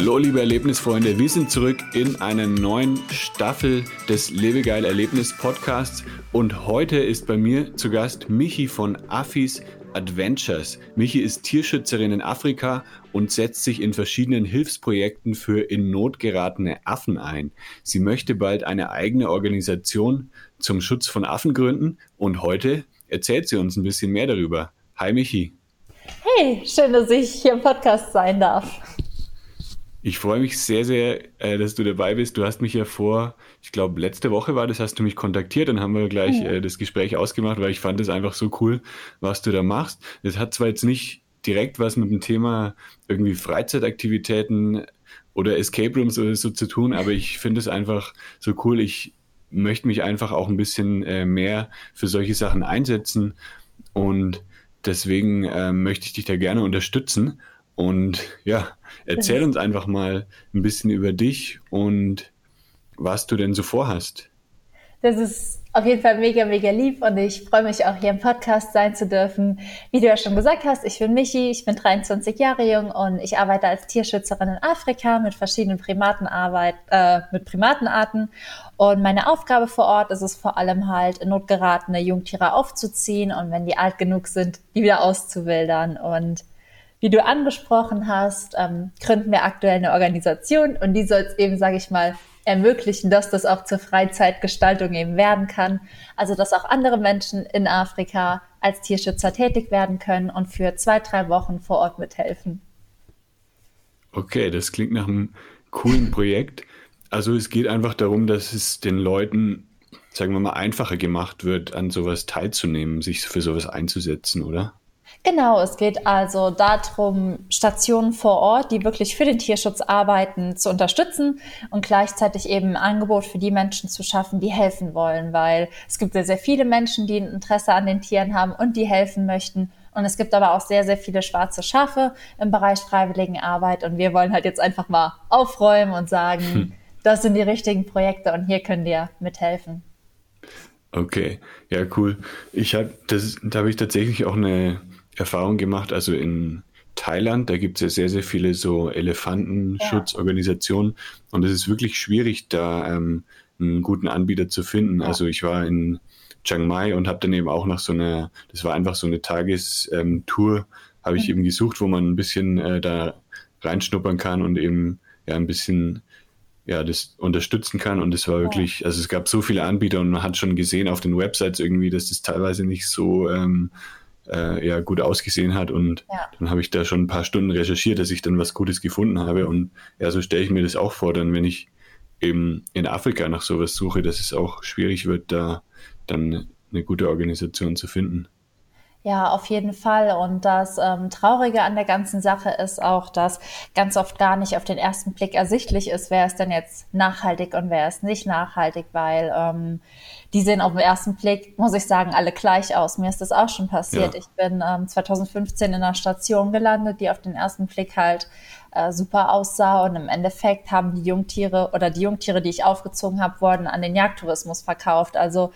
Hallo liebe Erlebnisfreunde, wir sind zurück in einer neuen Staffel des Lebegeil Erlebnis Podcasts und heute ist bei mir zu Gast Michi von Affis Adventures. Michi ist Tierschützerin in Afrika und setzt sich in verschiedenen Hilfsprojekten für in Not geratene Affen ein. Sie möchte bald eine eigene Organisation zum Schutz von Affen gründen und heute erzählt sie uns ein bisschen mehr darüber. Hi Michi. Hey, schön, dass ich hier im Podcast sein darf. Ich freue mich sehr, sehr, äh, dass du dabei bist. Du hast mich ja vor, ich glaube, letzte Woche war das, hast du mich kontaktiert. Dann haben wir gleich ja. äh, das Gespräch ausgemacht, weil ich fand es einfach so cool, was du da machst. Das hat zwar jetzt nicht direkt was mit dem Thema irgendwie Freizeitaktivitäten oder Escape Rooms oder so zu tun, aber ich finde es einfach so cool. Ich möchte mich einfach auch ein bisschen äh, mehr für solche Sachen einsetzen und deswegen äh, möchte ich dich da gerne unterstützen. Und ja, erzähl uns einfach mal ein bisschen über dich und was du denn so vorhast. Das ist auf jeden Fall mega, mega lieb und ich freue mich auch hier im Podcast sein zu dürfen. Wie du ja schon gesagt hast, ich bin Michi, ich bin 23 Jahre jung und ich arbeite als Tierschützerin in Afrika mit verschiedenen Primatenarbeit, äh, mit Primatenarten. Und meine Aufgabe vor Ort ist es vor allem halt, in Not geratene Jungtiere aufzuziehen und wenn die alt genug sind, die wieder auszuwildern. Und wie du angesprochen hast, ähm, gründen wir aktuell eine Organisation und die soll es eben, sage ich mal, ermöglichen, dass das auch zur Freizeitgestaltung eben werden kann. Also dass auch andere Menschen in Afrika als Tierschützer tätig werden können und für zwei, drei Wochen vor Ort mithelfen. Okay, das klingt nach einem coolen Projekt. Also es geht einfach darum, dass es den Leuten, sagen wir mal, einfacher gemacht wird, an sowas teilzunehmen, sich für sowas einzusetzen, oder? Genau, es geht also darum, Stationen vor Ort, die wirklich für den Tierschutz arbeiten, zu unterstützen und gleichzeitig eben ein Angebot für die Menschen zu schaffen, die helfen wollen, weil es gibt sehr, sehr viele Menschen, die ein Interesse an den Tieren haben und die helfen möchten. Und es gibt aber auch sehr, sehr viele schwarze Schafe im Bereich Freiwilligenarbeit. Und wir wollen halt jetzt einfach mal aufräumen und sagen, hm. das sind die richtigen Projekte und hier könnt ihr mithelfen. Okay, ja, cool. Ich habe das, da habe ich tatsächlich auch eine Erfahrung gemacht, also in Thailand, da gibt es ja sehr, sehr viele so Elefantenschutzorganisationen ja. und es ist wirklich schwierig, da ähm, einen guten Anbieter zu finden. Ja. Also ich war in Chiang Mai und habe dann eben auch nach so einer, das war einfach so eine Tagestour, ähm, habe ich mhm. eben gesucht, wo man ein bisschen äh, da reinschnuppern kann und eben ja ein bisschen ja, das unterstützen kann. Und es war wirklich, also es gab so viele Anbieter und man hat schon gesehen auf den Websites irgendwie, dass das teilweise nicht so ähm, äh, ja gut ausgesehen hat. Und ja. dann habe ich da schon ein paar Stunden recherchiert, dass ich dann was Gutes gefunden habe. Und ja, so stelle ich mir das auch vor, dann wenn ich eben in Afrika nach sowas suche, dass es auch schwierig wird, da dann eine gute Organisation zu finden. Ja, auf jeden Fall. Und das ähm, Traurige an der ganzen Sache ist auch, dass ganz oft gar nicht auf den ersten Blick ersichtlich ist, wer ist denn jetzt nachhaltig und wer ist nicht nachhaltig, weil ähm, die sehen auf den ersten Blick, muss ich sagen, alle gleich aus. Mir ist das auch schon passiert. Ja. Ich bin ähm, 2015 in einer Station gelandet, die auf den ersten Blick halt äh, super aussah und im Endeffekt haben die Jungtiere oder die Jungtiere, die ich aufgezogen habe, wurden an den Jagdtourismus verkauft. Also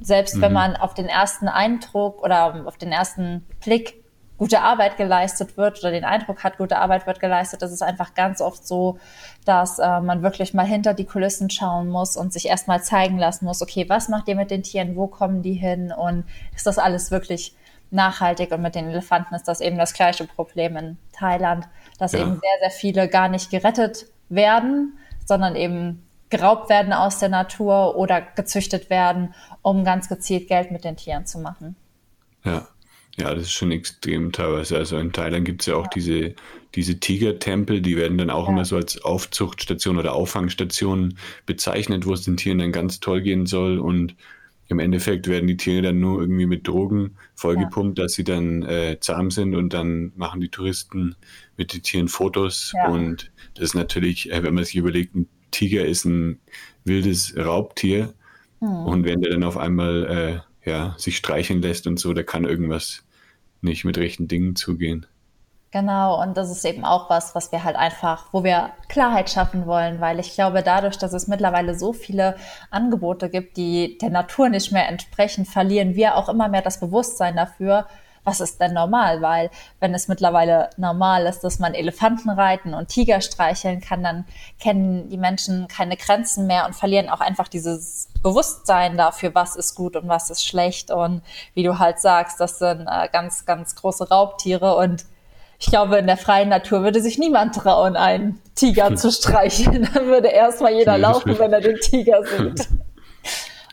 selbst mhm. wenn man auf den ersten Eindruck oder auf den ersten Blick gute Arbeit geleistet wird oder den Eindruck hat, gute Arbeit wird geleistet, ist es einfach ganz oft so, dass äh, man wirklich mal hinter die Kulissen schauen muss und sich erstmal zeigen lassen muss, okay, was macht ihr mit den Tieren, wo kommen die hin und ist das alles wirklich nachhaltig und mit den Elefanten ist das eben das gleiche Problem in Thailand, dass ja. eben sehr, sehr viele gar nicht gerettet werden, sondern eben geraubt werden aus der Natur oder gezüchtet werden, um ganz gezielt Geld mit den Tieren zu machen. Ja, ja, das ist schon extrem teilweise. Also in Thailand gibt es ja auch ja. diese, diese Tigertempel, die werden dann auch ja. immer so als Aufzuchtstation oder Auffangstation bezeichnet, wo es den Tieren dann ganz toll gehen soll. Und im Endeffekt werden die Tiere dann nur irgendwie mit Drogen vollgepumpt, ja. dass sie dann äh, zahm sind und dann machen die Touristen mit den Tieren Fotos. Und das ist natürlich, äh, wenn man sich überlegt, ein Tiger ist ein wildes Raubtier. Mhm. Und wenn der dann auf einmal ja, sich streicheln lässt und so, da kann irgendwas nicht mit rechten Dingen zugehen. Genau, und das ist eben auch was, was wir halt einfach, wo wir Klarheit schaffen wollen, weil ich glaube, dadurch, dass es mittlerweile so viele Angebote gibt, die der Natur nicht mehr entsprechen, verlieren wir auch immer mehr das Bewusstsein dafür, was ist denn normal? Weil wenn es mittlerweile normal ist, dass man Elefanten reiten und Tiger streicheln kann, dann kennen die Menschen keine Grenzen mehr und verlieren auch einfach dieses Bewusstsein dafür, was ist gut und was ist schlecht. Und wie du halt sagst, das sind äh, ganz, ganz große Raubtiere und ich glaube, in der freien Natur würde sich niemand trauen, einen Tiger zu streicheln. Dann würde erstmal jeder laufen, wenn er den Tiger sieht.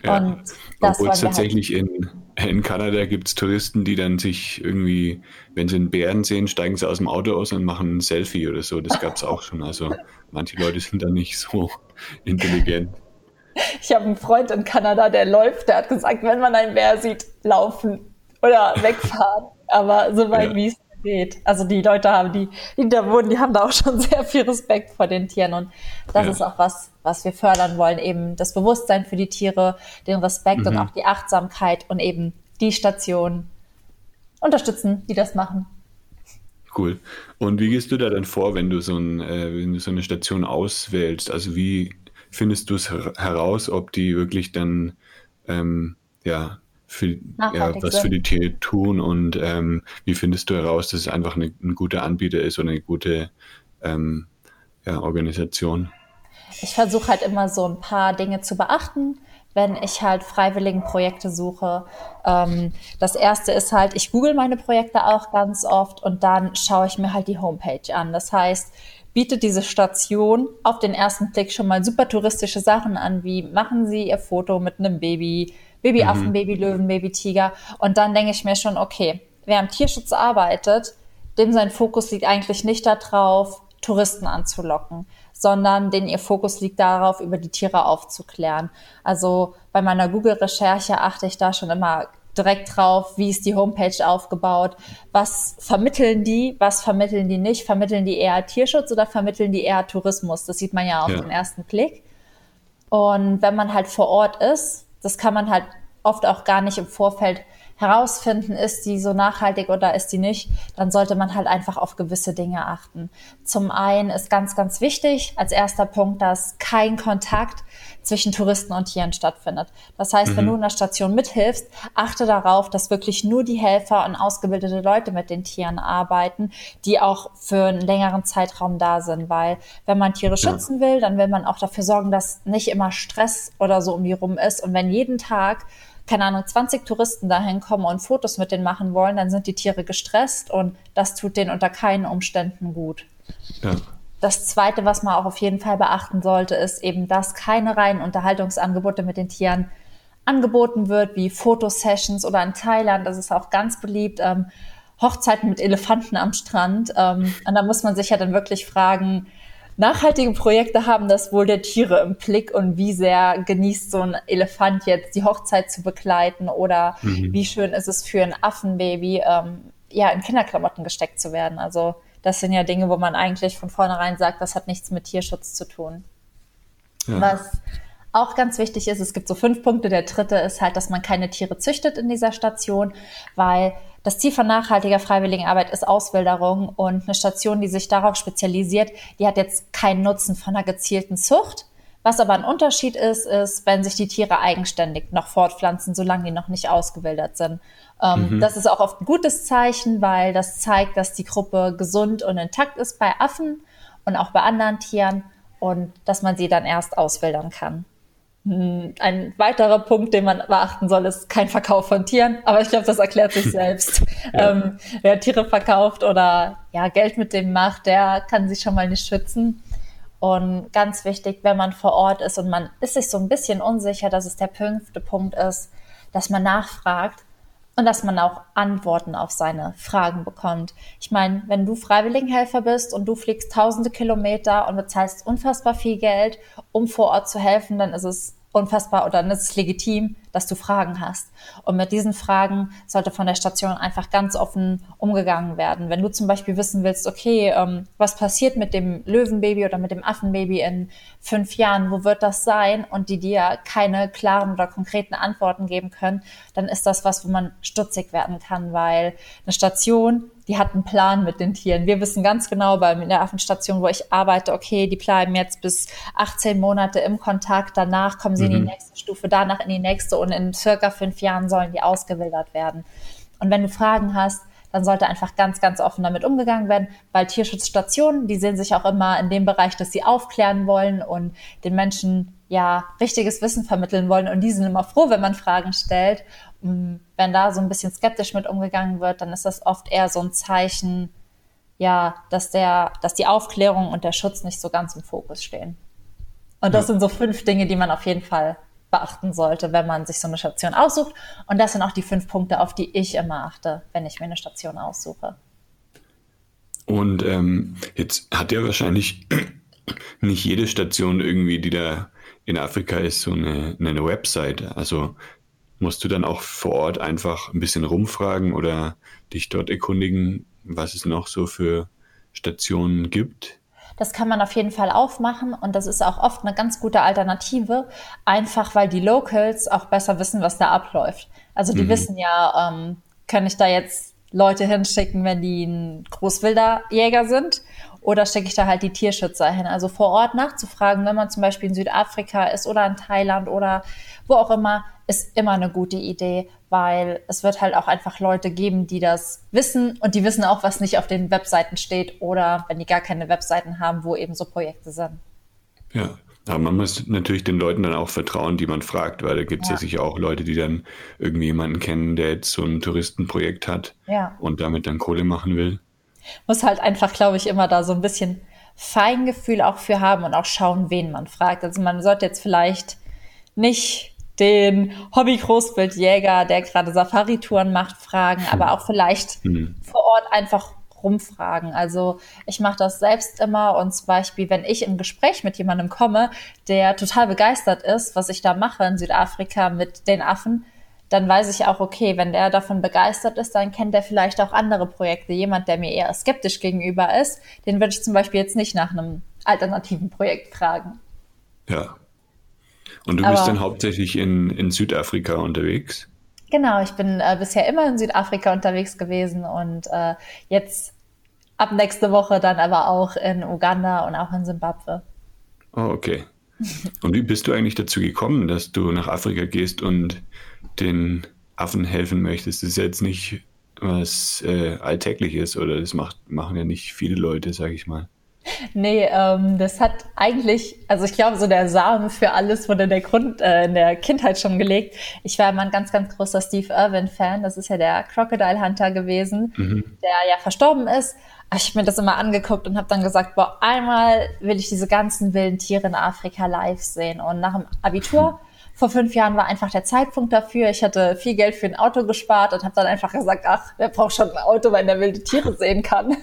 Ja. Und das Obwohl es halt tatsächlich in, in Kanada gibt es Touristen, die dann sich irgendwie, wenn sie einen Bären sehen, steigen sie aus dem Auto aus und machen ein Selfie oder so. Das gab es auch schon. Also manche Leute sind da nicht so intelligent. Ich habe einen Freund in Kanada, der läuft, der hat gesagt, wenn man einen Bär sieht, laufen oder wegfahren. Aber so weit ja. wie es geht. Also die Leute haben, die, die da wohnen, die haben da auch schon sehr viel Respekt vor den Tieren. Und das ja. ist auch was, was wir fördern wollen. Eben das Bewusstsein für die Tiere, den Respekt mhm. und auch die Achtsamkeit und eben die Stationen unterstützen, die das machen. Cool. Und wie gehst du da dann vor, wenn du so, ein, äh, wenn du so eine Station auswählst? Also wie findest du es heraus, ob die wirklich dann ähm, ja, für, ja, was sind. für die Tiere tun und ähm, wie findest du heraus, dass es einfach eine, ein guter Anbieter ist oder eine gute ähm, ja, Organisation? Ich versuche halt immer so ein paar Dinge zu beachten, wenn ich halt freiwilligen Projekte suche. Ähm, das erste ist halt, ich google meine Projekte auch ganz oft und dann schaue ich mir halt die Homepage an. Das heißt, bietet diese Station auf den ersten Blick schon mal super touristische Sachen an, wie machen Sie Ihr Foto mit einem Baby, Babyaffen, mhm. Babylöwen, Babytiger. Und dann denke ich mir schon, okay, wer am Tierschutz arbeitet, dem sein Fokus liegt eigentlich nicht darauf, Touristen anzulocken, sondern den ihr Fokus liegt darauf, über die Tiere aufzuklären. Also bei meiner Google-Recherche achte ich da schon immer direkt drauf, wie ist die Homepage aufgebaut, was vermitteln die, was vermitteln die nicht, vermitteln die eher Tierschutz oder vermitteln die eher Tourismus? Das sieht man ja auf ja. den ersten Blick. Und wenn man halt vor Ort ist, das kann man halt oft auch gar nicht im Vorfeld herausfinden, ist die so nachhaltig oder ist die nicht, dann sollte man halt einfach auf gewisse Dinge achten. Zum einen ist ganz, ganz wichtig als erster Punkt, dass kein Kontakt zwischen Touristen und Tieren stattfindet. Das heißt, mhm. wenn du in der Station mithilfst, achte darauf, dass wirklich nur die Helfer und ausgebildete Leute mit den Tieren arbeiten, die auch für einen längeren Zeitraum da sind, weil wenn man Tiere schützen will, dann will man auch dafür sorgen, dass nicht immer Stress oder so um die rum ist und wenn jeden Tag keine Ahnung, 20 Touristen dahin kommen und Fotos mit denen machen wollen, dann sind die Tiere gestresst und das tut denen unter keinen Umständen gut. Ja. Das Zweite, was man auch auf jeden Fall beachten sollte, ist eben, dass keine reinen Unterhaltungsangebote mit den Tieren angeboten wird, wie Fotosessions oder in Thailand, das ist auch ganz beliebt, ähm, Hochzeiten mit Elefanten am Strand. Ähm, und da muss man sich ja dann wirklich fragen, Nachhaltige Projekte haben das wohl der Tiere im Blick und wie sehr genießt so ein Elefant jetzt die Hochzeit zu begleiten oder mhm. wie schön ist es für ein Affenbaby, ähm, ja, in Kinderklamotten gesteckt zu werden. Also das sind ja Dinge, wo man eigentlich von vornherein sagt, das hat nichts mit Tierschutz zu tun. Ja. Was auch ganz wichtig ist, es gibt so fünf Punkte. Der dritte ist halt, dass man keine Tiere züchtet in dieser Station, weil das Ziel von nachhaltiger Freiwilligenarbeit ist Auswilderung und eine Station, die sich darauf spezialisiert, die hat jetzt keinen Nutzen von einer gezielten Zucht. Was aber ein Unterschied ist, ist, wenn sich die Tiere eigenständig noch fortpflanzen, solange die noch nicht ausgewildert sind. Ähm, mhm. Das ist auch oft ein gutes Zeichen, weil das zeigt, dass die Gruppe gesund und intakt ist bei Affen und auch bei anderen Tieren und dass man sie dann erst auswildern kann. Hm, ein weiterer Punkt, den man beachten soll, ist kein Verkauf von Tieren. Aber ich glaube, das erklärt sich selbst. ja. ähm, wer Tiere verkauft oder ja, Geld mit dem macht, der kann sich schon mal nicht schützen. Und ganz wichtig, wenn man vor Ort ist und man ist sich so ein bisschen unsicher, dass es der fünfte Punkt ist, dass man nachfragt und dass man auch Antworten auf seine Fragen bekommt. Ich meine, wenn du Freiwilligenhelfer bist und du fliegst tausende Kilometer und bezahlst unfassbar viel Geld, um vor Ort zu helfen, dann ist es unfassbar oder dann ist es legitim, dass du Fragen hast. Und mit diesen Fragen sollte von der Station einfach ganz offen umgegangen werden. Wenn du zum Beispiel wissen willst, okay, ähm, was passiert mit dem Löwenbaby oder mit dem Affenbaby in fünf Jahren, wo wird das sein? Und die dir keine klaren oder konkreten Antworten geben können, dann ist das was, wo man stutzig werden kann, weil eine Station die hat einen Plan mit den Tieren. Wir wissen ganz genau bei der Affenstation, wo ich arbeite, okay, die bleiben jetzt bis 18 Monate im Kontakt, danach kommen sie mhm. in die mhm. nächste Stufe, danach in die nächste und in circa fünf Jahren sollen die ausgewildert werden. Und wenn du Fragen hast, dann sollte einfach ganz, ganz offen damit umgegangen werden, weil Tierschutzstationen, die sehen sich auch immer in dem Bereich, dass sie aufklären wollen und den Menschen ja richtiges Wissen vermitteln wollen und die sind immer froh, wenn man Fragen stellt wenn da so ein bisschen skeptisch mit umgegangen wird, dann ist das oft eher so ein Zeichen, ja, dass der, dass die Aufklärung und der Schutz nicht so ganz im Fokus stehen. Und das ja. sind so fünf Dinge, die man auf jeden Fall beachten sollte, wenn man sich so eine Station aussucht. Und das sind auch die fünf Punkte, auf die ich immer achte, wenn ich mir eine Station aussuche. Und ähm, jetzt hat ja wahrscheinlich nicht jede Station irgendwie, die da in Afrika ist, so eine, eine Website. Also musst du dann auch vor Ort einfach ein bisschen rumfragen oder dich dort erkundigen, was es noch so für Stationen gibt? Das kann man auf jeden Fall aufmachen und das ist auch oft eine ganz gute Alternative, einfach weil die Locals auch besser wissen, was da abläuft. Also die mhm. wissen ja, ähm, kann ich da jetzt Leute hinschicken, wenn die ein Großwilderjäger sind oder schicke ich da halt die Tierschützer hin? Also vor Ort nachzufragen, wenn man zum Beispiel in Südafrika ist oder in Thailand oder wo auch immer, ist immer eine gute Idee, weil es wird halt auch einfach Leute geben, die das wissen und die wissen auch, was nicht auf den Webseiten steht oder wenn die gar keine Webseiten haben, wo eben so Projekte sind. Ja, aber man muss natürlich den Leuten dann auch vertrauen, die man fragt, weil da gibt es ja. ja. sicher auch Leute, die dann irgendwie jemanden kennen, der jetzt so ein Touristenprojekt hat ja. und damit dann Kohle machen will. Muss halt einfach, glaube ich, immer da so ein bisschen Feingefühl auch für haben und auch schauen, wen man fragt. Also man sollte jetzt vielleicht nicht den Hobby-Großbildjäger, der gerade Safari-Touren macht, fragen, hm. aber auch vielleicht hm. vor Ort einfach rumfragen. Also ich mache das selbst immer und zum Beispiel, wenn ich im Gespräch mit jemandem komme, der total begeistert ist, was ich da mache in Südafrika mit den Affen, dann weiß ich auch, okay, wenn der davon begeistert ist, dann kennt er vielleicht auch andere Projekte. Jemand, der mir eher skeptisch gegenüber ist, den würde ich zum Beispiel jetzt nicht nach einem alternativen Projekt fragen. Ja, und du Aber, bist dann hauptsächlich in, in Südafrika unterwegs? Genau, ich bin äh, bisher immer in Südafrika unterwegs gewesen und äh, jetzt ab nächste Woche dann aber auch in Uganda und auch in Simbabwe. Oh, okay. Und wie bist du eigentlich dazu gekommen, dass du nach Afrika gehst und den Affen helfen möchtest? Das ist jetzt nicht was äh, Alltägliches oder das macht, machen ja nicht viele Leute, sage ich mal. Nee, ähm, das hat eigentlich, also ich glaube, so der Samen für alles wurde in der Grund, äh, in der Kindheit schon gelegt. Ich war immer ein ganz, ganz großer Steve Irwin-Fan. Das ist ja der Crocodile Hunter gewesen, mhm. der ja verstorben ist. Ich habe mir das immer angeguckt und habe dann gesagt, boah, einmal will ich diese ganzen wilden Tiere in Afrika live sehen. Und nach dem Abitur vor fünf Jahren war einfach der Zeitpunkt dafür. Ich hatte viel Geld für ein Auto gespart und habe dann einfach gesagt, ach, wer braucht schon ein Auto, wenn der wilde Tiere sehen kann.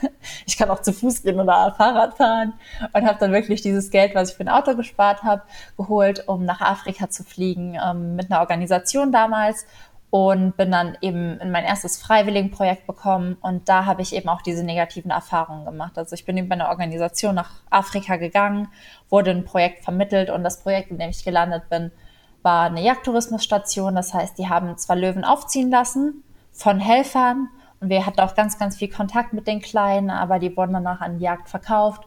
Ich kann auch zu Fuß gehen oder Fahrrad fahren und habe dann wirklich dieses Geld, was ich für ein Auto gespart habe, geholt, um nach Afrika zu fliegen ähm, mit einer Organisation damals und bin dann eben in mein erstes Freiwilligenprojekt bekommen und da habe ich eben auch diese negativen Erfahrungen gemacht. Also ich bin eben bei einer Organisation nach Afrika gegangen, wurde ein Projekt vermittelt und das Projekt, in dem ich gelandet bin, war eine Jagdtourismusstation. Das heißt, die haben zwar Löwen aufziehen lassen von Helfern und wir hatten auch ganz, ganz viel Kontakt mit den Kleinen, aber die wurden danach an die Jagd verkauft.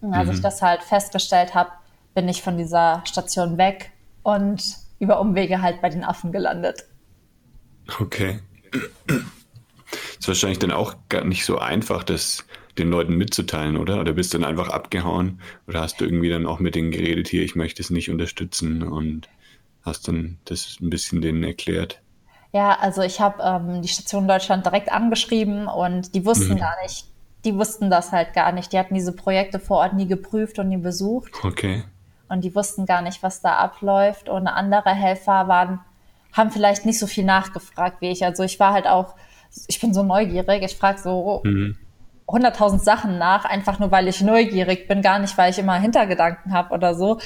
Und als mhm. ich das halt festgestellt habe, bin ich von dieser Station weg und über Umwege halt bei den Affen gelandet. Okay. Ist wahrscheinlich dann auch gar nicht so einfach, das den Leuten mitzuteilen, oder? Oder bist du dann einfach abgehauen? Oder hast du irgendwie dann auch mit denen geredet, hier, ich möchte es nicht unterstützen und hast dann das ein bisschen denen erklärt? Ja, also ich habe ähm, die Station Deutschland direkt angeschrieben und die wussten mhm. gar nicht, die wussten das halt gar nicht. Die hatten diese Projekte vor Ort nie geprüft und nie besucht. Okay. Und die wussten gar nicht, was da abläuft. Und andere Helfer waren, haben vielleicht nicht so viel nachgefragt wie ich. Also ich war halt auch, ich bin so neugierig, ich frage so mhm. 100.000 Sachen nach, einfach nur weil ich neugierig bin, gar nicht, weil ich immer Hintergedanken habe oder so.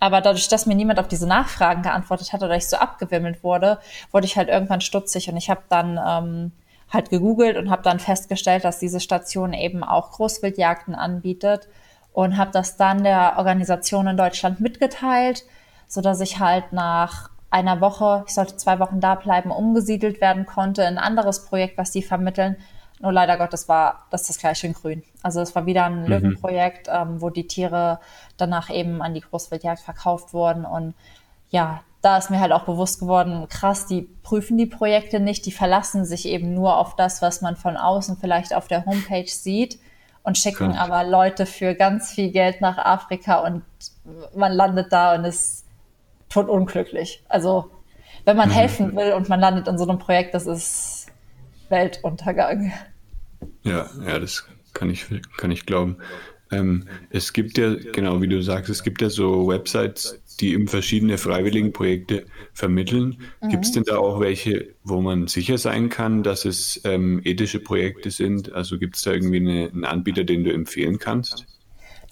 Aber dadurch, dass mir niemand auf diese Nachfragen geantwortet hat oder ich so abgewimmelt wurde, wurde ich halt irgendwann stutzig und ich habe dann ähm, halt gegoogelt und habe dann festgestellt, dass diese Station eben auch Großwildjagden anbietet und habe das dann der Organisation in Deutschland mitgeteilt, so dass ich halt nach einer Woche, ich sollte zwei Wochen da bleiben, umgesiedelt werden konnte in ein anderes Projekt, was die vermitteln. Nur leider Gottes war das das gleiche in Grün. Also es war wieder ein mhm. Löwenprojekt, ähm, wo die Tiere danach eben an die Großwildjagd verkauft wurden. Und ja, da ist mir halt auch bewusst geworden, krass, die prüfen die Projekte nicht, die verlassen sich eben nur auf das, was man von außen vielleicht auf der Homepage sieht und schicken krass. aber Leute für ganz viel Geld nach Afrika und man landet da und ist tot unglücklich. Also wenn man mhm. helfen will und man landet in so einem Projekt, das ist Weltuntergang. Ja, ja, das kann ich, kann ich glauben. Ähm, es gibt ja, genau wie du sagst, es gibt ja so Websites, die eben verschiedene Freiwilligenprojekte vermitteln. Mhm. Gibt es denn da auch welche, wo man sicher sein kann, dass es ähm, ethische Projekte sind? Also gibt es da irgendwie eine, einen Anbieter, den du empfehlen kannst?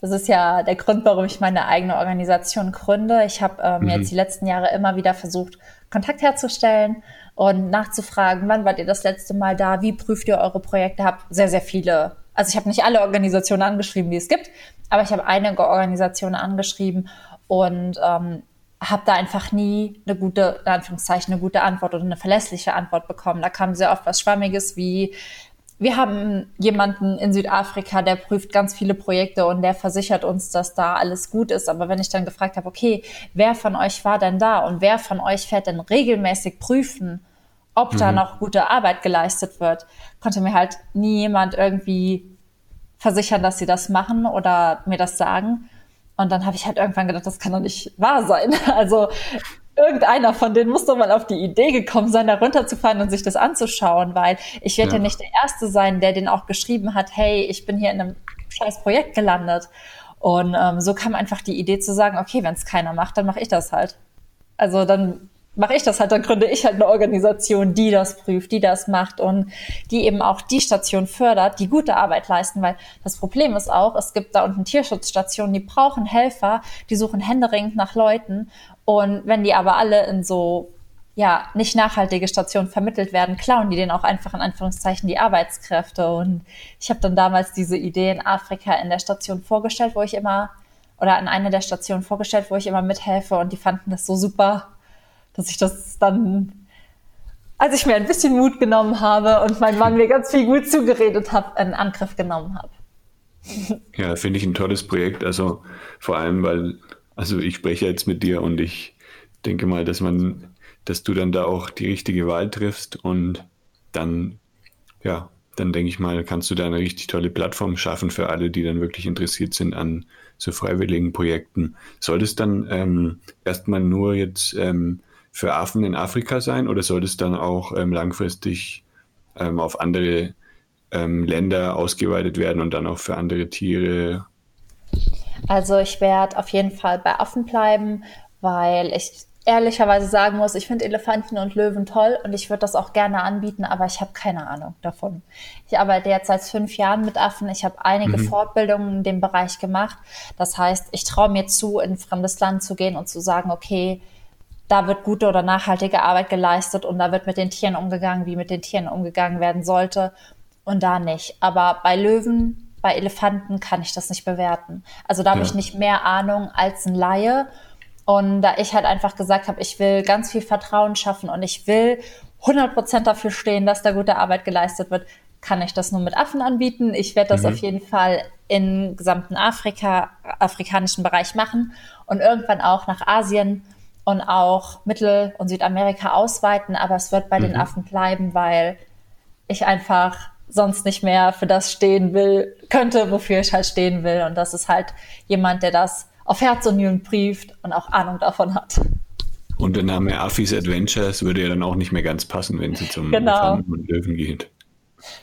Das ist ja der Grund, warum ich meine eigene Organisation gründe. Ich habe ähm, mhm. jetzt die letzten Jahre immer wieder versucht, Kontakt herzustellen und nachzufragen, wann wart ihr das letzte Mal da, wie prüft ihr eure Projekte, habe sehr, sehr viele, also ich habe nicht alle Organisationen angeschrieben, die es gibt, aber ich habe einige Organisationen angeschrieben und ähm, habe da einfach nie eine gute, in Anführungszeichen, eine gute Antwort oder eine verlässliche Antwort bekommen. Da kam sehr oft was Schwammiges wie, wir haben jemanden in Südafrika, der prüft ganz viele Projekte und der versichert uns, dass da alles gut ist. Aber wenn ich dann gefragt habe, okay, wer von euch war denn da und wer von euch fährt denn regelmäßig prüfen, ob mhm. da noch gute Arbeit geleistet wird, konnte mir halt nie jemand irgendwie versichern, dass sie das machen oder mir das sagen. Und dann habe ich halt irgendwann gedacht, das kann doch nicht wahr sein. Also irgendeiner von denen muss doch mal auf die Idee gekommen sein, da runterzufahren und sich das anzuschauen, weil ich werde ja. ja nicht der Erste sein, der den auch geschrieben hat, hey, ich bin hier in einem scheiß Projekt gelandet. Und ähm, so kam einfach die Idee zu sagen, okay, wenn es keiner macht, dann mache ich das halt. Also dann mache ich das halt, dann gründe ich halt eine Organisation, die das prüft, die das macht und die eben auch die Station fördert, die gute Arbeit leisten, weil das Problem ist auch, es gibt da unten Tierschutzstationen, die brauchen Helfer, die suchen händeringend nach Leuten und wenn die aber alle in so ja, nicht nachhaltige Stationen vermittelt werden, klauen die denen auch einfach in Anführungszeichen die Arbeitskräfte. Und ich habe dann damals diese Idee in Afrika in der Station vorgestellt, wo ich immer, oder an einer der Stationen vorgestellt, wo ich immer mithelfe und die fanden das so super, dass ich das dann, als ich mir ein bisschen Mut genommen habe und mein Mann mir ganz viel gut zugeredet hat, in Angriff genommen habe. Ja, finde ich ein tolles Projekt. Also vor allem, weil also ich spreche jetzt mit dir und ich denke mal, dass man, dass du dann da auch die richtige Wahl triffst und dann, ja, dann denke ich mal, kannst du da eine richtig tolle Plattform schaffen für alle, die dann wirklich interessiert sind an so freiwilligen Projekten. Soll es dann ähm, erstmal nur jetzt ähm, für Affen in Afrika sein oder soll es dann auch ähm, langfristig ähm, auf andere ähm, Länder ausgeweitet werden und dann auch für andere Tiere also ich werde auf jeden Fall bei Affen bleiben, weil ich ehrlicherweise sagen muss, ich finde Elefanten und Löwen toll und ich würde das auch gerne anbieten, aber ich habe keine Ahnung davon. Ich arbeite jetzt seit fünf Jahren mit Affen. Ich habe einige mhm. Fortbildungen in dem Bereich gemacht. Das heißt, ich traue mir zu, in ein fremdes Land zu gehen und zu sagen, okay, da wird gute oder nachhaltige Arbeit geleistet und da wird mit den Tieren umgegangen, wie mit den Tieren umgegangen werden sollte und da nicht. Aber bei Löwen bei Elefanten kann ich das nicht bewerten. Also da habe ich nicht mehr Ahnung als ein Laie. Und da ich halt einfach gesagt habe, ich will ganz viel Vertrauen schaffen und ich will 100 Prozent dafür stehen, dass da gute Arbeit geleistet wird, kann ich das nur mit Affen anbieten. Ich werde das mhm. auf jeden Fall im gesamten Afrika, afrikanischen Bereich machen und irgendwann auch nach Asien und auch Mittel- und Südamerika ausweiten. Aber es wird bei mhm. den Affen bleiben, weil ich einfach sonst nicht mehr für das stehen will, könnte, wofür ich halt stehen will. Und das ist halt jemand, der das auf Herz und Nieren brieft und auch Ahnung davon hat. Und der Name Afis Adventures würde ja dann auch nicht mehr ganz passen, wenn sie zum genau. und Löwen geht.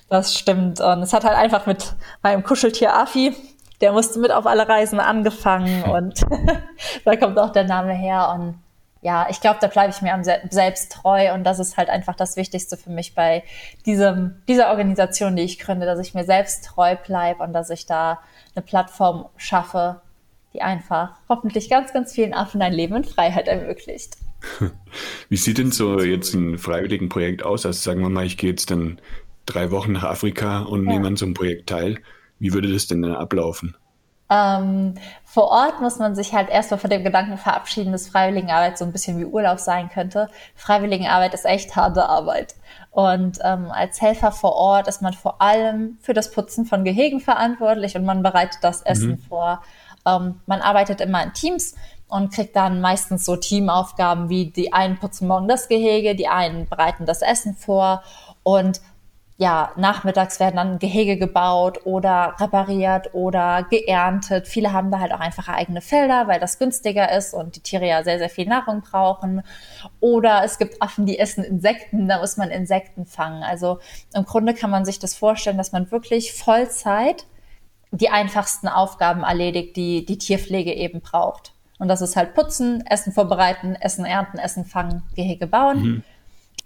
Das stimmt. Und es hat halt einfach mit meinem Kuscheltier Afi, der musste mit auf alle Reisen angefangen und da kommt auch der Name her. Und ja, ich glaube, da bleibe ich mir am selbst treu und das ist halt einfach das Wichtigste für mich bei diesem, dieser Organisation, die ich gründe, dass ich mir selbst treu bleibe und dass ich da eine Plattform schaffe, die einfach hoffentlich ganz, ganz vielen Affen ein Leben in Freiheit ermöglicht. Wie sieht denn so jetzt ein freiwilligen Projekt aus? Also sagen wir mal, ich gehe jetzt dann drei Wochen nach Afrika und ja. nehme an so einem Projekt teil. Wie würde das denn dann ablaufen? Ähm, vor Ort muss man sich halt erstmal von dem Gedanken verabschieden, dass Freiwilligenarbeit so ein bisschen wie Urlaub sein könnte. Freiwilligenarbeit ist echt harte Arbeit. Und ähm, als Helfer vor Ort ist man vor allem für das Putzen von Gehegen verantwortlich und man bereitet das Essen mhm. vor. Ähm, man arbeitet immer in Teams und kriegt dann meistens so Teamaufgaben wie die einen putzen morgen das Gehege, die einen bereiten das Essen vor und ja, nachmittags werden dann Gehege gebaut oder repariert oder geerntet. Viele haben da halt auch einfach eigene Felder, weil das günstiger ist und die Tiere ja sehr, sehr viel Nahrung brauchen. Oder es gibt Affen, die essen Insekten, da muss man Insekten fangen. Also im Grunde kann man sich das vorstellen, dass man wirklich Vollzeit die einfachsten Aufgaben erledigt, die die Tierpflege eben braucht. Und das ist halt putzen, Essen vorbereiten, Essen ernten, Essen fangen, Gehege bauen. Mhm.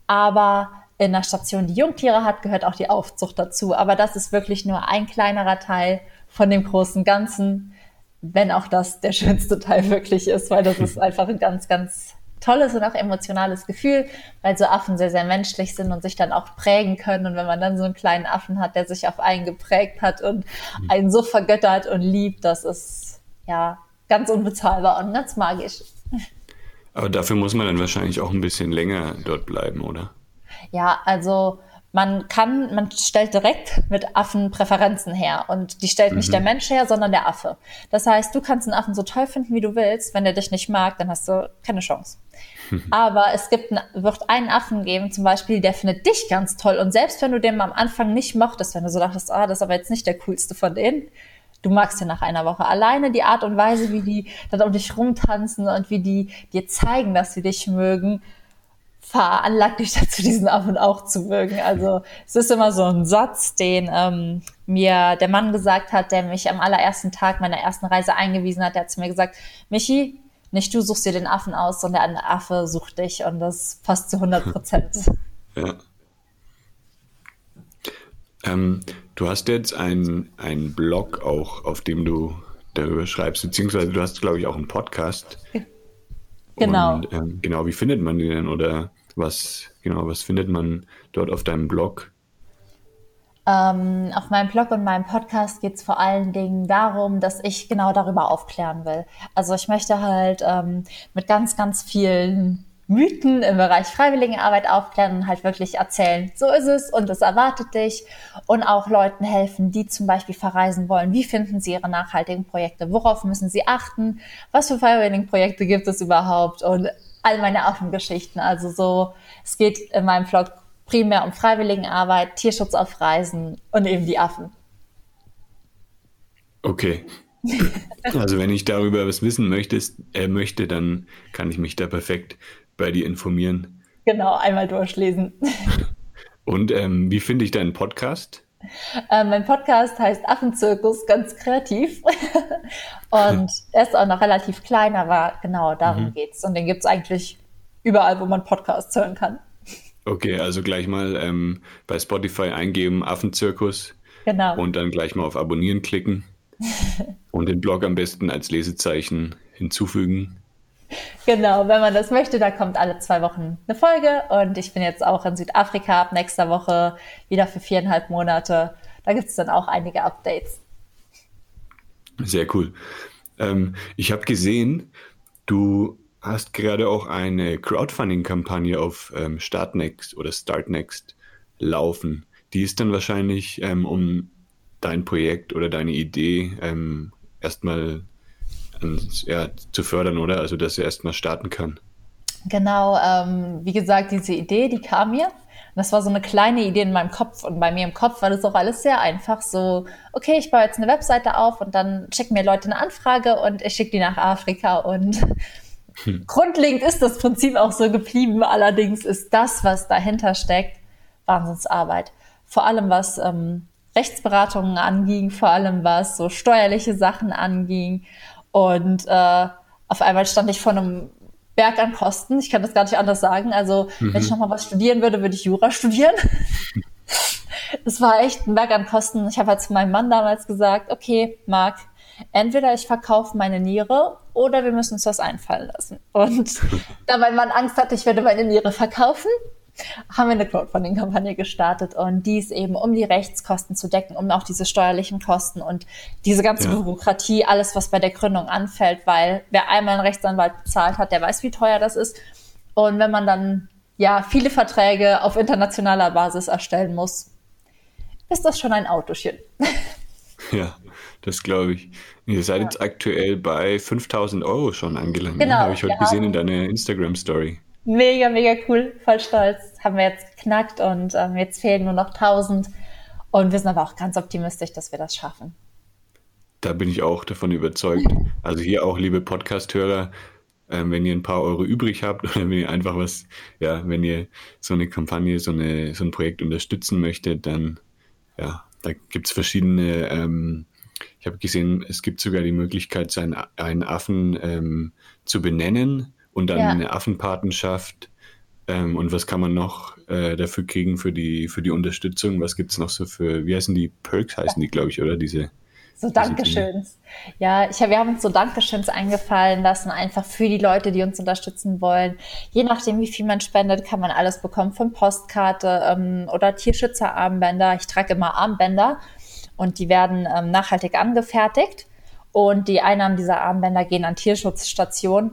Aber in einer Station, die Jungtiere hat, gehört auch die Aufzucht dazu. Aber das ist wirklich nur ein kleinerer Teil von dem großen Ganzen, wenn auch das der schönste Teil wirklich ist, weil das ist einfach ein ganz, ganz tolles und auch emotionales Gefühl, weil so Affen sehr, sehr menschlich sind und sich dann auch prägen können. Und wenn man dann so einen kleinen Affen hat, der sich auf einen geprägt hat und mhm. einen so vergöttert und liebt, das ist ja ganz unbezahlbar und ganz magisch. Aber dafür muss man dann wahrscheinlich auch ein bisschen länger dort bleiben, oder? Ja, also man kann, man stellt direkt mit Affen Präferenzen her und die stellt nicht mhm. der Mensch her, sondern der Affe. Das heißt, du kannst einen Affen so toll finden, wie du willst. Wenn der dich nicht mag, dann hast du keine Chance. Aber es gibt, wird einen Affen geben, zum Beispiel, der findet dich ganz toll. Und selbst wenn du den am Anfang nicht mochtest, wenn du so dachtest, ah, das ist aber jetzt nicht der coolste von denen, du magst ihn nach einer Woche. Alleine die Art und Weise, wie die dann um dich rumtanzen und wie die dir zeigen, dass sie dich mögen, veranlagt dich dazu, diesen Affen auch zu mögen. Also es ist immer so ein Satz, den ähm, mir der Mann gesagt hat, der mich am allerersten Tag meiner ersten Reise eingewiesen hat. Der hat zu mir gesagt, Michi, nicht du suchst dir den Affen aus, sondern der Affe sucht dich und das passt zu 100 Prozent. ja. Ähm, du hast jetzt einen Blog auch, auf dem du darüber schreibst, beziehungsweise du hast, glaube ich, auch einen Podcast. Genau. Und, ähm, genau, wie findet man den denn oder was, genau, was findet man dort auf deinem Blog? Ähm, auf meinem Blog und meinem Podcast geht es vor allen Dingen darum, dass ich genau darüber aufklären will. Also ich möchte halt ähm, mit ganz, ganz vielen Mythen im Bereich Freiwilligenarbeit aufklären und halt wirklich erzählen, so ist es und es erwartet dich und auch Leuten helfen, die zum Beispiel verreisen wollen. Wie finden sie ihre nachhaltigen Projekte? Worauf müssen sie achten? Was für Freiwilligenprojekte gibt es überhaupt? Und all meine Affengeschichten. Also so, es geht in meinem Vlog primär um Freiwilligenarbeit, Tierschutz auf Reisen und eben die Affen. Okay. also wenn ich darüber was wissen möchtest, äh, möchte, dann kann ich mich da perfekt bei dir informieren. Genau, einmal durchlesen. Und ähm, wie finde ich deinen Podcast? Äh, mein Podcast heißt Affenzirkus, ganz kreativ. und er ist auch noch relativ klein, aber genau darum mhm. geht's. Und den gibt es eigentlich überall, wo man Podcasts hören kann. Okay, also gleich mal ähm, bei Spotify eingeben, Affenzirkus. Genau. Und dann gleich mal auf Abonnieren klicken. und den Blog am besten als Lesezeichen hinzufügen. Genau, wenn man das möchte, da kommt alle zwei Wochen eine Folge und ich bin jetzt auch in Südafrika ab nächster Woche wieder für viereinhalb Monate. Da gibt es dann auch einige Updates. Sehr cool. Ähm, ich habe gesehen, du hast gerade auch eine Crowdfunding-Kampagne auf ähm, Startnext oder Startnext laufen. Die ist dann wahrscheinlich, ähm, um dein Projekt oder deine Idee ähm, erstmal ja, zu fördern, oder? Also, dass er erstmal starten kann. Genau, ähm, wie gesagt, diese Idee, die kam mir. Das war so eine kleine Idee in meinem Kopf und bei mir im Kopf war das auch alles sehr einfach. So, okay, ich baue jetzt eine Webseite auf und dann schicken mir Leute eine Anfrage und ich schicke die nach Afrika und hm. grundlegend ist das Prinzip auch so geblieben. Allerdings ist das, was dahinter steckt, Wahnsinnsarbeit. Vor allem was ähm, Rechtsberatungen anging, vor allem was so steuerliche Sachen anging und äh, auf einmal stand ich vor einem Berg an Kosten. Ich kann das gar nicht anders sagen. Also, mhm. wenn ich nochmal was studieren würde, würde ich Jura studieren. Es war echt ein Berg an Kosten. Ich habe halt zu meinem Mann damals gesagt, okay, Marc, entweder ich verkaufe meine Niere oder wir müssen uns das einfallen lassen. Und da mein Mann Angst hatte, ich würde meine Niere verkaufen, haben wir eine Crowdfunding-Kampagne gestartet und dies eben, um die Rechtskosten zu decken, um auch diese steuerlichen Kosten und diese ganze ja. Bürokratie, alles, was bei der Gründung anfällt, weil wer einmal einen Rechtsanwalt bezahlt hat, der weiß, wie teuer das ist. Und wenn man dann ja viele Verträge auf internationaler Basis erstellen muss, ist das schon ein Autochen. Ja, das glaube ich. Ihr seid ja. jetzt aktuell bei 5000 Euro schon angelangt. Ne? Genau. Habe ich heute gesehen in deiner Instagram-Story. Mega, mega cool, voll stolz. Haben wir jetzt geknackt und ähm, jetzt fehlen nur noch 1000. Und wir sind aber auch ganz optimistisch, dass wir das schaffen. Da bin ich auch davon überzeugt. Also hier auch, liebe Podcast-Hörer, ähm, wenn ihr ein paar Euro übrig habt oder wenn ihr einfach was, ja, wenn ihr so eine Kampagne, so, eine, so ein Projekt unterstützen möchtet, dann, ja, da gibt es verschiedene, ähm, ich habe gesehen, es gibt sogar die Möglichkeit, seinen, einen Affen ähm, zu benennen und dann ja. eine Affenpatenschaft. Ähm, und was kann man noch äh, dafür kriegen für die, für die Unterstützung? Was gibt es noch so für, wie heißen die Perks, heißen die, glaube ich, oder diese? So Dankeschöns. Ja, ich, wir haben uns so Dankeschöns eingefallen lassen, einfach für die Leute, die uns unterstützen wollen. Je nachdem, wie viel man spendet, kann man alles bekommen, von Postkarte ähm, oder Tierschützerarmbänder. Ich trage immer Armbänder und die werden ähm, nachhaltig angefertigt. Und die Einnahmen dieser Armbänder gehen an Tierschutzstationen.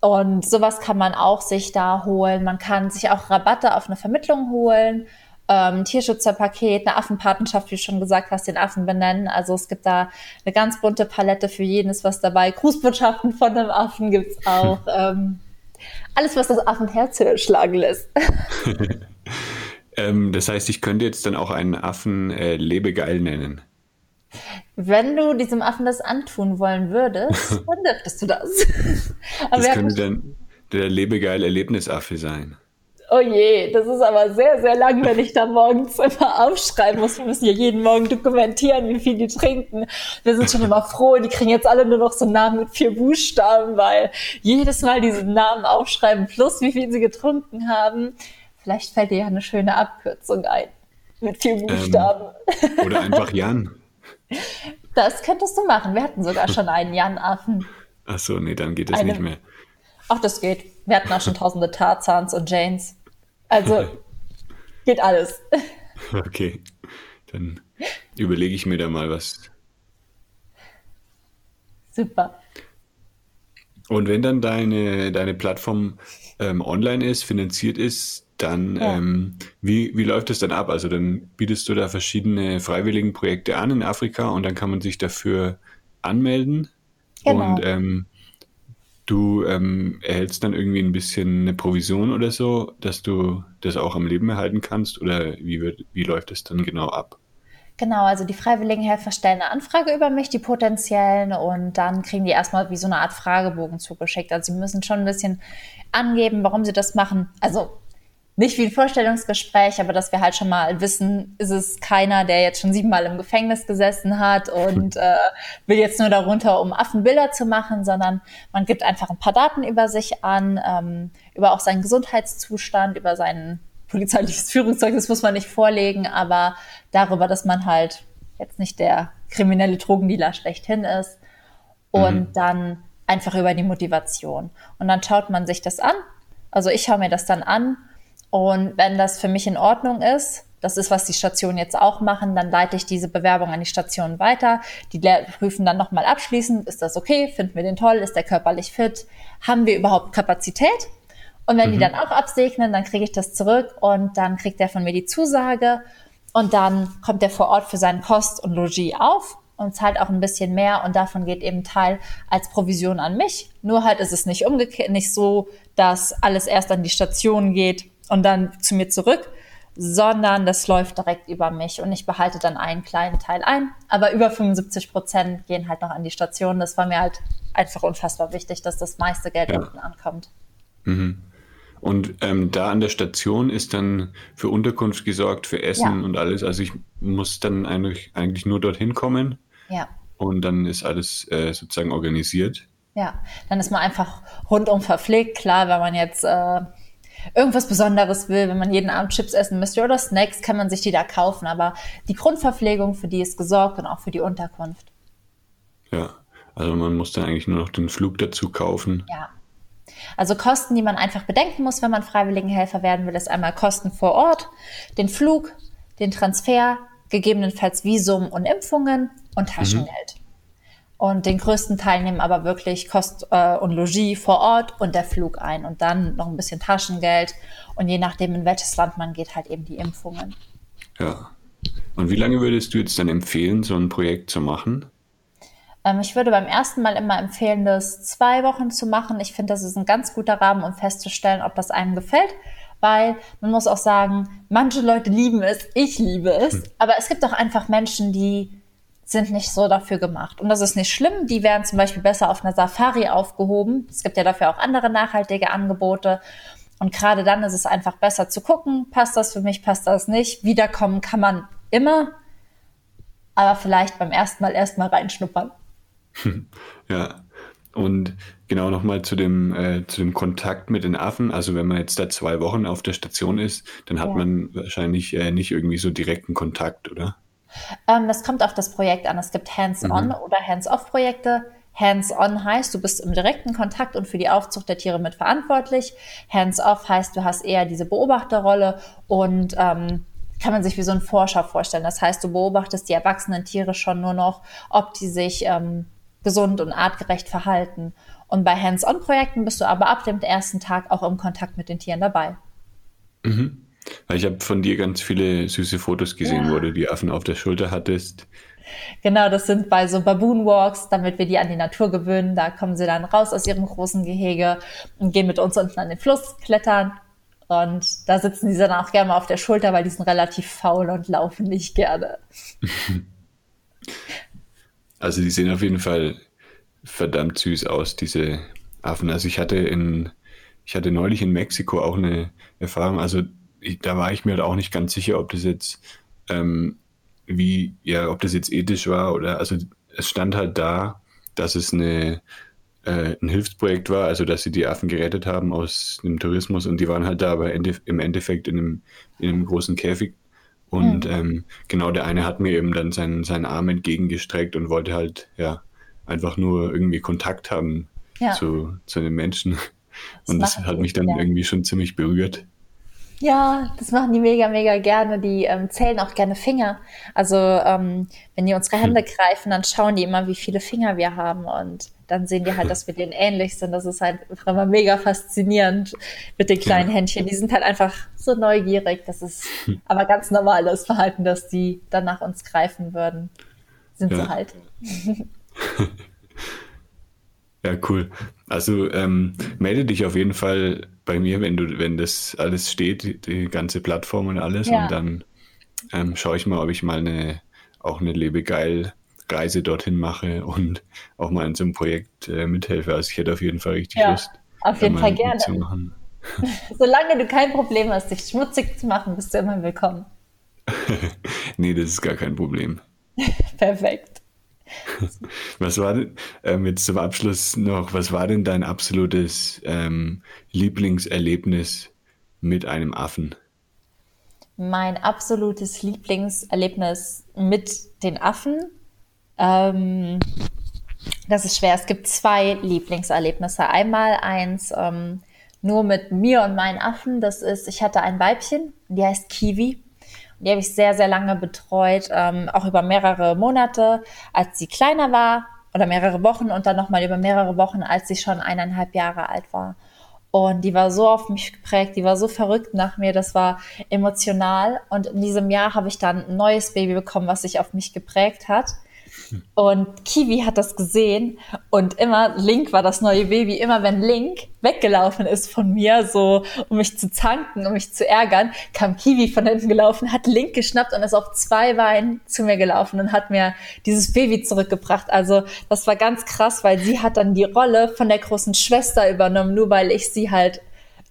Und sowas kann man auch sich da holen. Man kann sich auch Rabatte auf eine Vermittlung holen, ähm, Tierschützerpaket, eine Affenpatenschaft, wie du schon gesagt hast, den Affen benennen. Also es gibt da eine ganz bunte Palette für jeden ist was dabei. Grußbotschaften von einem Affen gibt's auch. ähm, alles, was das Affenherz schlagen lässt. ähm, das heißt, ich könnte jetzt dann auch einen Affen äh, Lebegeil nennen. Wenn du diesem Affen das antun wollen würdest, dann dürftest du das. Das könnte dann der lebegeil Erlebnisaffe sein. Oh je, das ist aber sehr, sehr lang, wenn ich da morgens immer aufschreiben muss. Wir müssen ja jeden Morgen dokumentieren, wie viel die trinken. Wir sind schon immer froh, die kriegen jetzt alle nur noch so einen Namen mit vier Buchstaben, weil jedes Mal diesen Namen aufschreiben, plus wie viel sie getrunken haben. Vielleicht fällt dir ja eine schöne Abkürzung ein. Mit vier ähm, Buchstaben. Ähm, oder einfach Jan. Das könntest du machen. Wir hatten sogar schon einen Jan-Affen. Ach so, nee, dann geht es Eine... nicht mehr. Ach, das geht. Wir hatten auch schon tausende Tarzans und Janes. Also geht alles. Okay, dann überlege ich mir da mal was. Super. Und wenn dann deine, deine Plattform ähm, online ist, finanziert ist, dann ja. ähm, wie, wie läuft das dann ab? Also dann bietest du da verschiedene freiwilligen Projekte an in Afrika und dann kann man sich dafür anmelden. Genau. Und ähm, du ähm, erhältst dann irgendwie ein bisschen eine Provision oder so, dass du das auch am Leben erhalten kannst? Oder wie, wird, wie läuft das dann genau ab? Genau, also die freiwilligen Helfer stellen eine Anfrage über mich, die potenziellen, und dann kriegen die erstmal wie so eine Art Fragebogen zugeschickt. Also sie müssen schon ein bisschen angeben, warum sie das machen. Also nicht wie ein Vorstellungsgespräch, aber dass wir halt schon mal wissen, ist es keiner, der jetzt schon siebenmal im Gefängnis gesessen hat und äh, will jetzt nur darunter, um Affenbilder zu machen, sondern man gibt einfach ein paar Daten über sich an, ähm, über auch seinen Gesundheitszustand, über sein polizeiliches Führungszeugnis muss man nicht vorlegen, aber darüber, dass man halt jetzt nicht der kriminelle Drogendealer schlechthin ist und mhm. dann einfach über die Motivation. Und dann schaut man sich das an. Also ich schaue mir das dann an und wenn das für mich in Ordnung ist, das ist, was die Stationen jetzt auch machen, dann leite ich diese Bewerbung an die Station weiter. Die prüfen dann nochmal abschließend, ist das okay, finden wir den toll, ist der körperlich fit, haben wir überhaupt Kapazität? Und wenn mhm. die dann auch absegnen, dann kriege ich das zurück und dann kriegt er von mir die Zusage und dann kommt er vor Ort für seinen Kost und Logis auf und zahlt auch ein bisschen mehr und davon geht eben Teil als Provision an mich. Nur halt ist es nicht umgekehrt, nicht so, dass alles erst an die Station geht und dann zu mir zurück, sondern das läuft direkt über mich und ich behalte dann einen kleinen Teil ein. Aber über 75 Prozent gehen halt noch an die Station. Das war mir halt einfach unfassbar wichtig, dass das meiste Geld ja. unten ankommt. Mhm. Und ähm, da an der Station ist dann für Unterkunft gesorgt, für Essen ja. und alles. Also ich muss dann eigentlich, eigentlich nur dorthin kommen. Ja. Und dann ist alles äh, sozusagen organisiert. Ja, dann ist man einfach rundum verpflegt. Klar, wenn man jetzt äh, irgendwas Besonderes will, wenn man jeden Abend Chips essen müsste oder Snacks, kann man sich die da kaufen. Aber die Grundverpflegung, für die ist gesorgt und auch für die Unterkunft. Ja, Also man muss dann eigentlich nur noch den Flug dazu kaufen. Ja. Also Kosten, die man einfach bedenken muss, wenn man Freiwilligenhelfer werden will, ist einmal Kosten vor Ort, den Flug, den Transfer, gegebenenfalls Visum und Impfungen und Taschengeld. Mhm. Und den größten Teil nehmen aber wirklich Kost äh, und Logis vor Ort und der Flug ein und dann noch ein bisschen Taschengeld und je nachdem, in welches Land man geht, halt eben die Impfungen. Ja. Und wie lange würdest du jetzt dann empfehlen, so ein Projekt zu machen? Ähm, ich würde beim ersten Mal immer empfehlen, das zwei Wochen zu machen. Ich finde, das ist ein ganz guter Rahmen, um festzustellen, ob das einem gefällt. Weil man muss auch sagen, manche Leute lieben es, ich liebe es. Hm. Aber es gibt auch einfach Menschen, die sind nicht so dafür gemacht. Und das ist nicht schlimm. Die werden zum Beispiel besser auf einer Safari aufgehoben. Es gibt ja dafür auch andere nachhaltige Angebote. Und gerade dann ist es einfach besser zu gucken, passt das für mich, passt das nicht. Wiederkommen kann man immer, aber vielleicht beim ersten Mal erstmal reinschnuppern. Ja, und genau nochmal zu dem, äh, zu dem Kontakt mit den Affen. Also wenn man jetzt da zwei Wochen auf der Station ist, dann hat ja. man wahrscheinlich äh, nicht irgendwie so direkten Kontakt, oder? Ähm, das kommt auf das Projekt an. Es gibt Hands-on mhm. oder Hands-off-Projekte. Hands-on heißt, du bist im direkten Kontakt und für die Aufzucht der Tiere mitverantwortlich. Hands-off heißt, du hast eher diese Beobachterrolle und ähm, kann man sich wie so ein Forscher vorstellen. Das heißt, du beobachtest die erwachsenen Tiere schon nur noch, ob die sich ähm, gesund und artgerecht verhalten. Und bei Hands-on-Projekten bist du aber ab dem ersten Tag auch im Kontakt mit den Tieren dabei. Mhm. Ich habe von dir ganz viele süße Fotos gesehen, ja. wo du die Affen auf der Schulter hattest. Genau, das sind bei so Baboon Walks, damit wir die an die Natur gewöhnen. Da kommen sie dann raus aus ihrem großen Gehege und gehen mit uns unten an den Fluss klettern. Und da sitzen die dann auch gerne mal auf der Schulter, weil die sind relativ faul und laufen nicht gerne. Also die sehen auf jeden Fall verdammt süß aus, diese Affen. Also ich hatte in, ich hatte neulich in Mexiko auch eine Erfahrung, also da war ich mir halt auch nicht ganz sicher, ob das jetzt ähm, wie, ja, ob das jetzt ethisch war oder also es stand halt da, dass es eine äh, ein Hilfsprojekt war, also dass sie die Affen gerettet haben aus dem Tourismus und die waren halt da aber Ende, im Endeffekt in einem, in einem großen Käfig und mhm. ähm, genau der eine hat mir eben dann seinen, seinen Arm entgegengestreckt und wollte halt ja einfach nur irgendwie Kontakt haben ja. zu, zu den Menschen. Das und das hat mich dann ja. irgendwie schon ziemlich berührt. Ja, das machen die mega, mega gerne. Die ähm, zählen auch gerne Finger. Also ähm, wenn die unsere Hände hm. greifen, dann schauen die immer, wie viele Finger wir haben. Und dann sehen die halt, dass wir denen ähnlich sind. Das ist halt immer mega faszinierend mit den kleinen. Händchen. Die sind halt einfach so neugierig. Das ist hm. aber ganz normales Verhalten, dass die dann nach uns greifen würden. Sind ja. sie halt. Ja, cool. Also ähm, melde dich auf jeden Fall bei mir, wenn du, wenn das alles steht, die, die ganze Plattform und alles. Ja. Und dann ähm, schaue ich mal, ob ich mal eine auch eine Lebegeil Reise dorthin mache und auch mal in so einem Projekt äh, mithelfe. Also ich hätte auf jeden Fall richtig ja, Lust. Auf jeden Fall gerne. Solange du kein Problem hast, dich schmutzig zu machen, bist du immer willkommen. nee, das ist gar kein Problem. Perfekt. Was war denn, ähm, jetzt zum Abschluss noch, was war denn dein absolutes ähm, Lieblingserlebnis mit einem Affen? Mein absolutes Lieblingserlebnis mit den Affen. Ähm, das ist schwer. Es gibt zwei Lieblingserlebnisse. Einmal eins ähm, nur mit mir und meinen Affen. Das ist, ich hatte ein Weibchen, die heißt Kiwi. Die habe ich sehr, sehr lange betreut, ähm, auch über mehrere Monate, als sie kleiner war oder mehrere Wochen und dann nochmal über mehrere Wochen, als sie schon eineinhalb Jahre alt war. Und die war so auf mich geprägt, die war so verrückt nach mir, das war emotional. Und in diesem Jahr habe ich dann ein neues Baby bekommen, was sich auf mich geprägt hat. Und Kiwi hat das gesehen und immer, Link war das neue Baby, immer wenn Link weggelaufen ist von mir, so um mich zu zanken, um mich zu ärgern, kam Kiwi von hinten gelaufen, hat Link geschnappt und ist auf zwei Beinen zu mir gelaufen und hat mir dieses Baby zurückgebracht. Also das war ganz krass, weil sie hat dann die Rolle von der großen Schwester übernommen, nur weil ich sie halt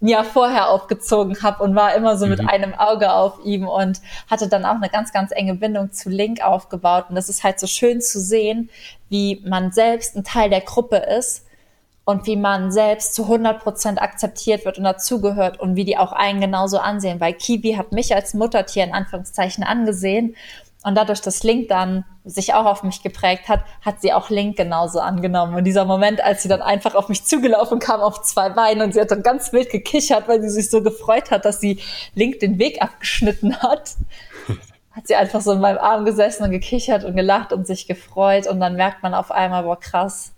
ein Jahr vorher aufgezogen habe und war immer so mhm. mit einem Auge auf ihm und hatte dann auch eine ganz, ganz enge Bindung zu Link aufgebaut. Und das ist halt so schön zu sehen, wie man selbst ein Teil der Gruppe ist und wie man selbst zu 100 Prozent akzeptiert wird und dazugehört und wie die auch einen genauso ansehen. Weil Kiwi hat mich als Muttertier in Anführungszeichen angesehen Und dadurch, dass Link dann sich auch auf mich geprägt hat, hat sie auch Link genauso angenommen. Und dieser Moment, als sie dann einfach auf mich zugelaufen kam auf zwei Beinen und sie hat dann ganz wild gekichert, weil sie sich so gefreut hat, dass sie Link den Weg abgeschnitten hat, hat sie einfach so in meinem Arm gesessen und gekichert und gelacht und sich gefreut. Und dann merkt man auf einmal, boah, krass,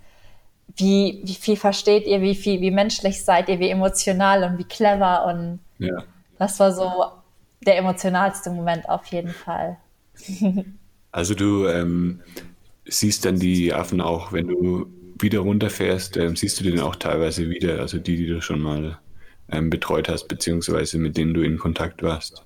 wie, wie viel versteht ihr, wie viel, wie menschlich seid ihr, wie emotional und wie clever. Und ja. das war so der emotionalste Moment auf jeden Fall. Also du ähm, siehst dann die Affen auch, wenn du wieder runterfährst, ähm, siehst du den auch teilweise wieder, also die, die du schon mal ähm, betreut hast, beziehungsweise mit denen du in Kontakt warst.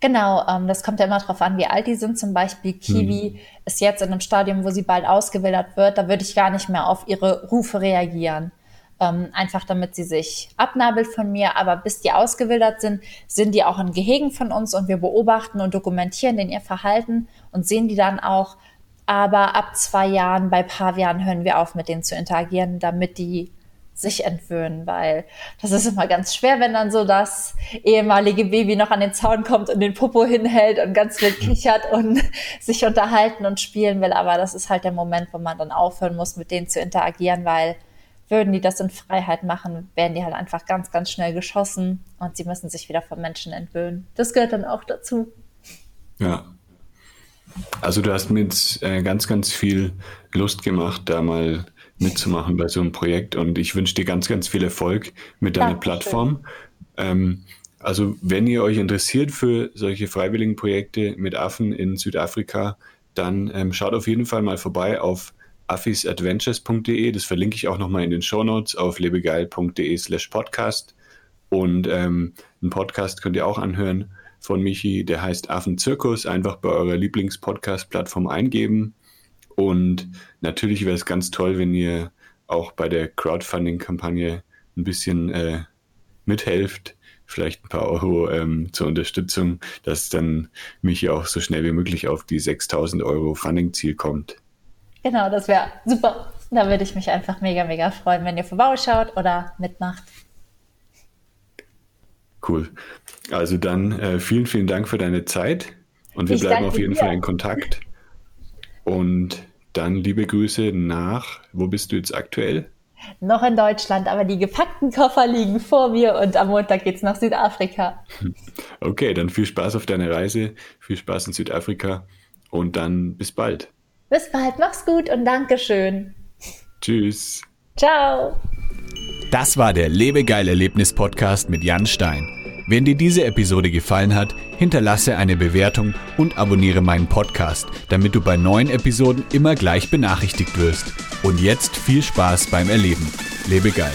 Genau, ähm, das kommt ja immer darauf an, wie alt die sind. Zum Beispiel Kiwi hm. ist jetzt in einem Stadium, wo sie bald ausgewildert wird. Da würde ich gar nicht mehr auf ihre Rufe reagieren. Ähm, einfach damit sie sich abnabelt von mir. Aber bis die ausgewildert sind, sind die auch in Gehegen von uns und wir beobachten und dokumentieren den ihr Verhalten und sehen die dann auch. Aber ab zwei Jahren bei Pavian hören wir auf, mit denen zu interagieren, damit die sich entwöhnen, weil das ist immer ganz schwer, wenn dann so das ehemalige Baby noch an den Zaun kommt und den Popo hinhält und ganz wild kichert und sich unterhalten und spielen will. Aber das ist halt der Moment, wo man dann aufhören muss, mit denen zu interagieren, weil würden die das in Freiheit machen, werden die halt einfach ganz, ganz schnell geschossen und sie müssen sich wieder vom Menschen entwöhnen. Das gehört dann auch dazu. Ja. Also du hast mir jetzt äh, ganz, ganz viel Lust gemacht, da mal mitzumachen bei so einem Projekt. Und ich wünsche dir ganz, ganz viel Erfolg mit deiner Dankeschön. Plattform. Ähm, also wenn ihr euch interessiert für solche freiwilligen Projekte mit Affen in Südafrika, dann ähm, schaut auf jeden Fall mal vorbei auf affisadventures.de. Das verlinke ich auch nochmal in den Show Notes auf lebegeil.de slash podcast. Und ähm, einen Podcast könnt ihr auch anhören von Michi, der heißt Affenzirkus. Einfach bei eurer Lieblingspodcast-Plattform eingeben. Und natürlich wäre es ganz toll, wenn ihr auch bei der Crowdfunding-Kampagne ein bisschen äh, mithelft, vielleicht ein paar Euro ähm, zur Unterstützung, dass dann mich auch so schnell wie möglich auf die 6000 Euro Funding-Ziel kommt. Genau, das wäre super. Da würde ich mich einfach mega, mega freuen, wenn ihr vorbeischaut oder mitmacht. Cool. Also dann äh, vielen, vielen Dank für deine Zeit und wir ich bleiben auf jeden dir. Fall in Kontakt. Und dann liebe Grüße nach, wo bist du jetzt aktuell? Noch in Deutschland, aber die gepackten Koffer liegen vor mir und am Montag geht es nach Südafrika. Okay, dann viel Spaß auf deiner Reise, viel Spaß in Südafrika und dann bis bald. Bis bald, mach's gut und Dankeschön. Tschüss. Ciao. Das war der Lebegeil-Erlebnis-Podcast mit Jan Stein. Wenn dir diese Episode gefallen hat, hinterlasse eine Bewertung und abonniere meinen Podcast, damit du bei neuen Episoden immer gleich benachrichtigt wirst. Und jetzt viel Spaß beim Erleben. Lebe geil.